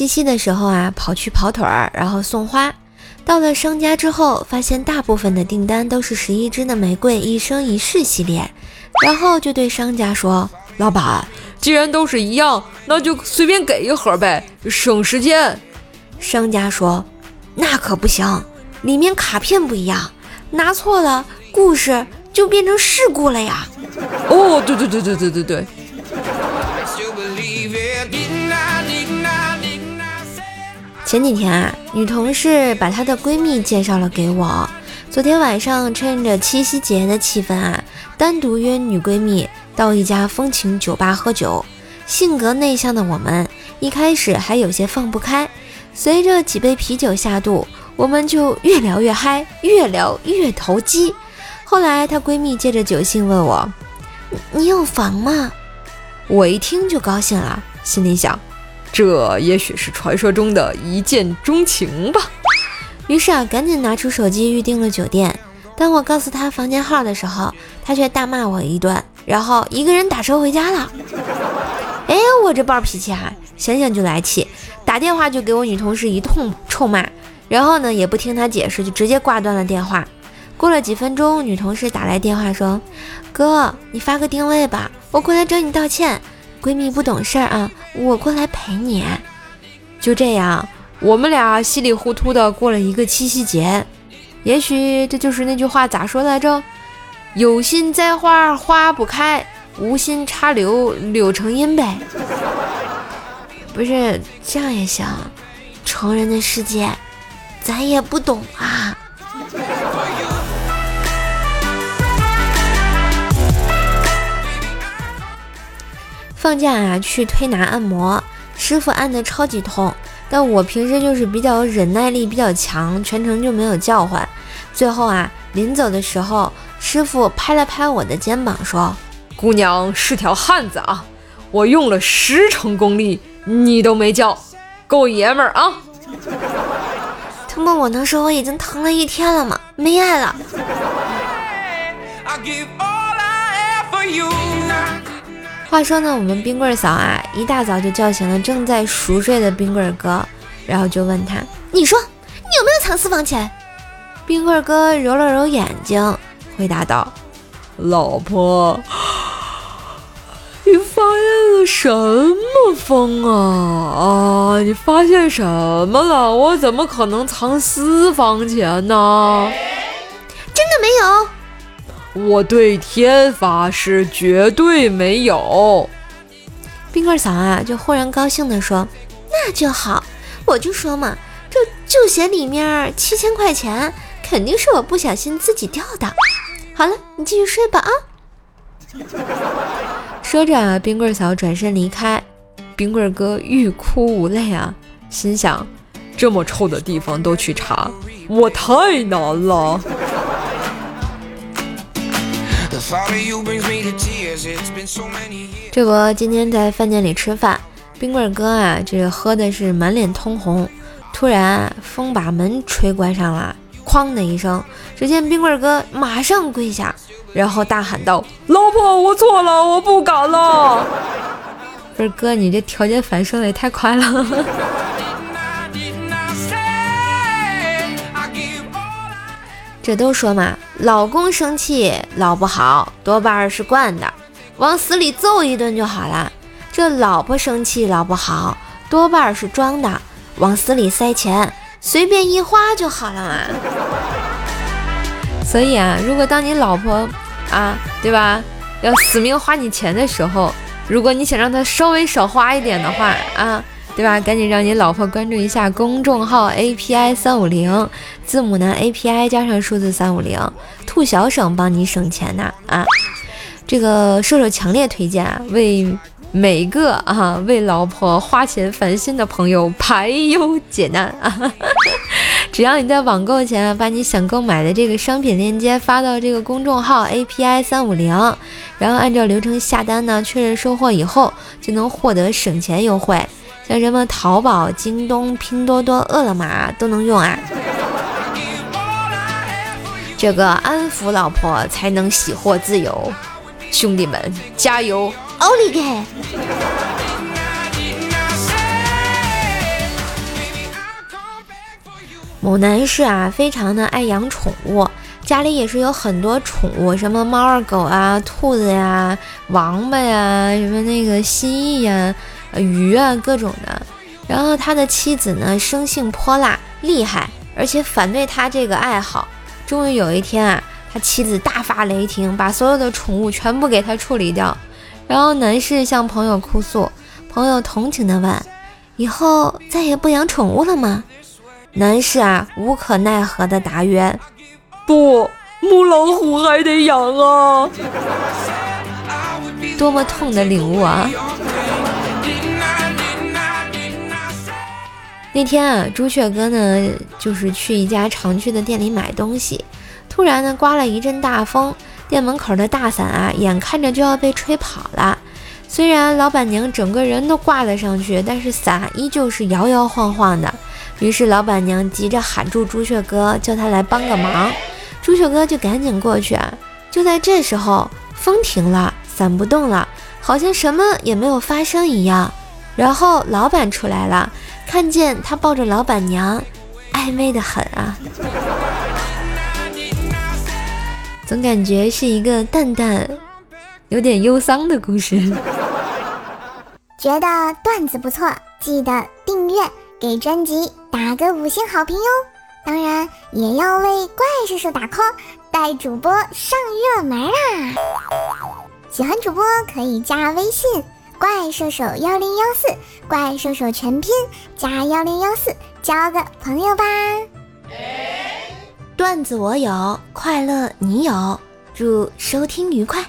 七夕的时候啊，跑去跑腿儿，然后送花。到了商家之后，发现大部分的订单都是十一支的玫瑰一生一世系列，然后就对商家说：“老板，既然都是一样，那就随便给一盒呗，省时间。”商家说：“那可不行，里面卡片不一样，拿错了，故事就变成事故了呀。”哦，对对对对对对对。前几天啊，女同事把她的闺蜜介绍了给我。昨天晚上趁着七夕节的气氛啊，单独约女闺蜜到一家风情酒吧喝酒。性格内向的我们一开始还有些放不开，随着几杯啤酒下肚，我们就越聊越嗨，越聊越投机。后来她闺蜜借着酒兴问我：“你有房吗？”我一听就高兴了，心里想。这也许是传说中的一见钟情吧。于是啊，赶紧拿出手机预定了酒店。当我告诉他房间号的时候，他却大骂我一顿，然后一个人打车回家了。哎，我这暴脾气啊，想想就来气，打电话就给我女同事一通臭骂，然后呢也不听他解释，就直接挂断了电话。过了几分钟，女同事打来电话说：“哥，你发个定位吧，我过来找你道歉。”闺蜜不懂事儿啊，我过来陪你。就这样，我们俩稀里糊涂的过了一个七夕节。也许这就是那句话咋说来着？有心栽花花不开，无心插柳柳成荫呗。不是这样也行，成人的世界，咱也不懂啊。放假啊，去推拿按摩，师傅按的超级痛，但我平时就是比较忍耐力比较强，全程就没有叫唤。最后啊，临走的时候，师傅拍了拍我的肩膀，说：“姑娘是条汉子啊，我用了十成功力，你都没叫，够爷们儿啊！” 他妈，我能说我已经疼了一天了吗？没爱了。话说呢，我们冰棍嫂啊，一大早就叫醒了正在熟睡的冰棍哥，然后就问他：“你说你有没有藏私房钱？”冰棍哥揉了揉眼睛，回答道：“老婆，你发现了什么风啊？啊，你发现什么了？我怎么可能藏私房钱呢？真的没有。”我对天发誓，绝对没有。冰棍嫂啊，就忽然高兴地说：“那就好，我就说嘛，这就鞋里面七千块钱，肯定是我不小心自己掉的。好了，你继续睡吧啊。”说着，冰棍嫂转身离开，冰棍哥欲哭无泪啊，心想：这么臭的地方都去查，我太难了。这不，今天在饭店里吃饭，冰棍哥啊，这喝的是满脸通红。突然，风把门吹关上了，哐的一声，只见冰棍哥马上跪下，然后大喊道：“老婆，我错了，我不敢了。”不是哥，你这条件反射的也太快了。这都说嘛，老公生气老不好，多半是惯的，往死里揍一顿就好了。这老婆生气老不好，多半是装的，往死里塞钱，随便一花就好了嘛。所以啊，如果当你老婆啊，对吧，要死命花你钱的时候，如果你想让她稍微少花一点的话啊。对吧？赶紧让你老婆关注一下公众号 API 三五零，字母呢 API 加上数字三五零，兔小省帮你省钱呐啊！这个瘦瘦强烈推荐啊，为每个啊为老婆花钱烦心的朋友排忧解难啊！只要你在网购前把你想购买的这个商品链接发到这个公众号 API 三五零，然后按照流程下单呢，确认收货以后就能获得省钱优惠。像什么淘宝、京东、拼多多、饿了么都能用啊！这个安抚老婆才能喜获自由，兄弟们加油！奥利给！某男士啊，非常的爱养宠物，家里也是有很多宠物，什么猫啊狗啊、兔子呀、王八呀、什么那个蜥蜴呀、鱼啊各种的。然后他的妻子呢，生性泼辣厉害，而且反对他这个爱好。终于有一天啊，他妻子大发雷霆，把所有的宠物全部给他处理掉。然后男士向朋友哭诉，朋友同情的问：“以后再也不养宠物了吗？”男士啊，无可奈何的答曰：“不，母老虎还得养啊！”多么痛的领悟啊！那天啊，朱雀哥呢，就是去一家常去的店里买东西，突然呢，刮了一阵大风，店门口的大伞啊，眼看着就要被吹跑了。虽然老板娘整个人都挂了上去，但是伞依旧是摇摇晃晃的。于是老板娘急着喊住朱雀哥，叫他来帮个忙。朱雀哥就赶紧过去。就在这时候，风停了，伞不动了，好像什么也没有发生一样。然后老板出来了，看见他抱着老板娘，暧昧的很啊。总感觉是一个淡淡、有点忧伤的故事。觉得段子不错，记得订阅。给专辑打个五星好评哟！当然也要为怪叔叔打 call，带主播上热门啊！喜欢主播可以加微信怪兽手幺零幺四，怪兽手全拼加幺零幺四，交个朋友吧。段子我有，快乐你有，祝收听愉快。